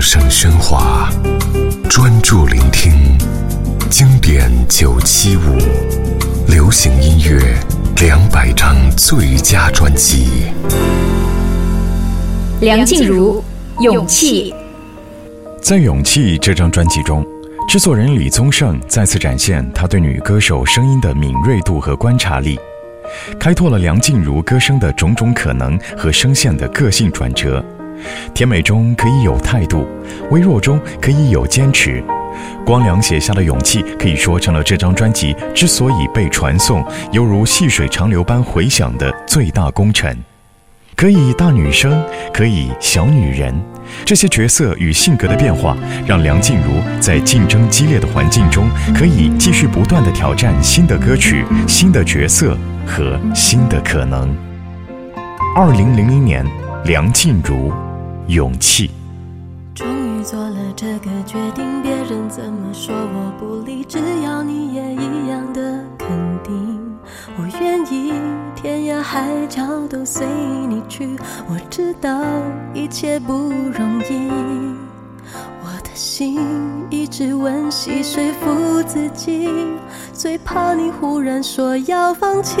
声喧哗，专注聆听经典九七五，流行音乐两百张最佳专辑。梁静茹，《勇气》。在《勇气》这张专辑中，制作人李宗盛再次展现他对女歌手声音的敏锐度和观察力，开拓了梁静茹歌声的种种可能和声线的个性转折。甜美中可以有态度，微弱中可以有坚持。光良写下的勇气，可以说成了这张专辑之所以被传颂，犹如细水长流般回响的最大功臣。可以大女生，可以小女人，这些角色与性格的变化，让梁静茹在竞争激烈的环境中，可以继续不断的挑战新的歌曲、新的角色和新的可能。二零零零年，梁静茹。勇气。终于做了这个决定，别人怎么说我不理，只要你也一样的肯定，我愿意天涯海角都随你去。我知道一切不容易，我的心一直温习说服自己，最怕你忽然说要放弃。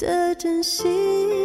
的真心。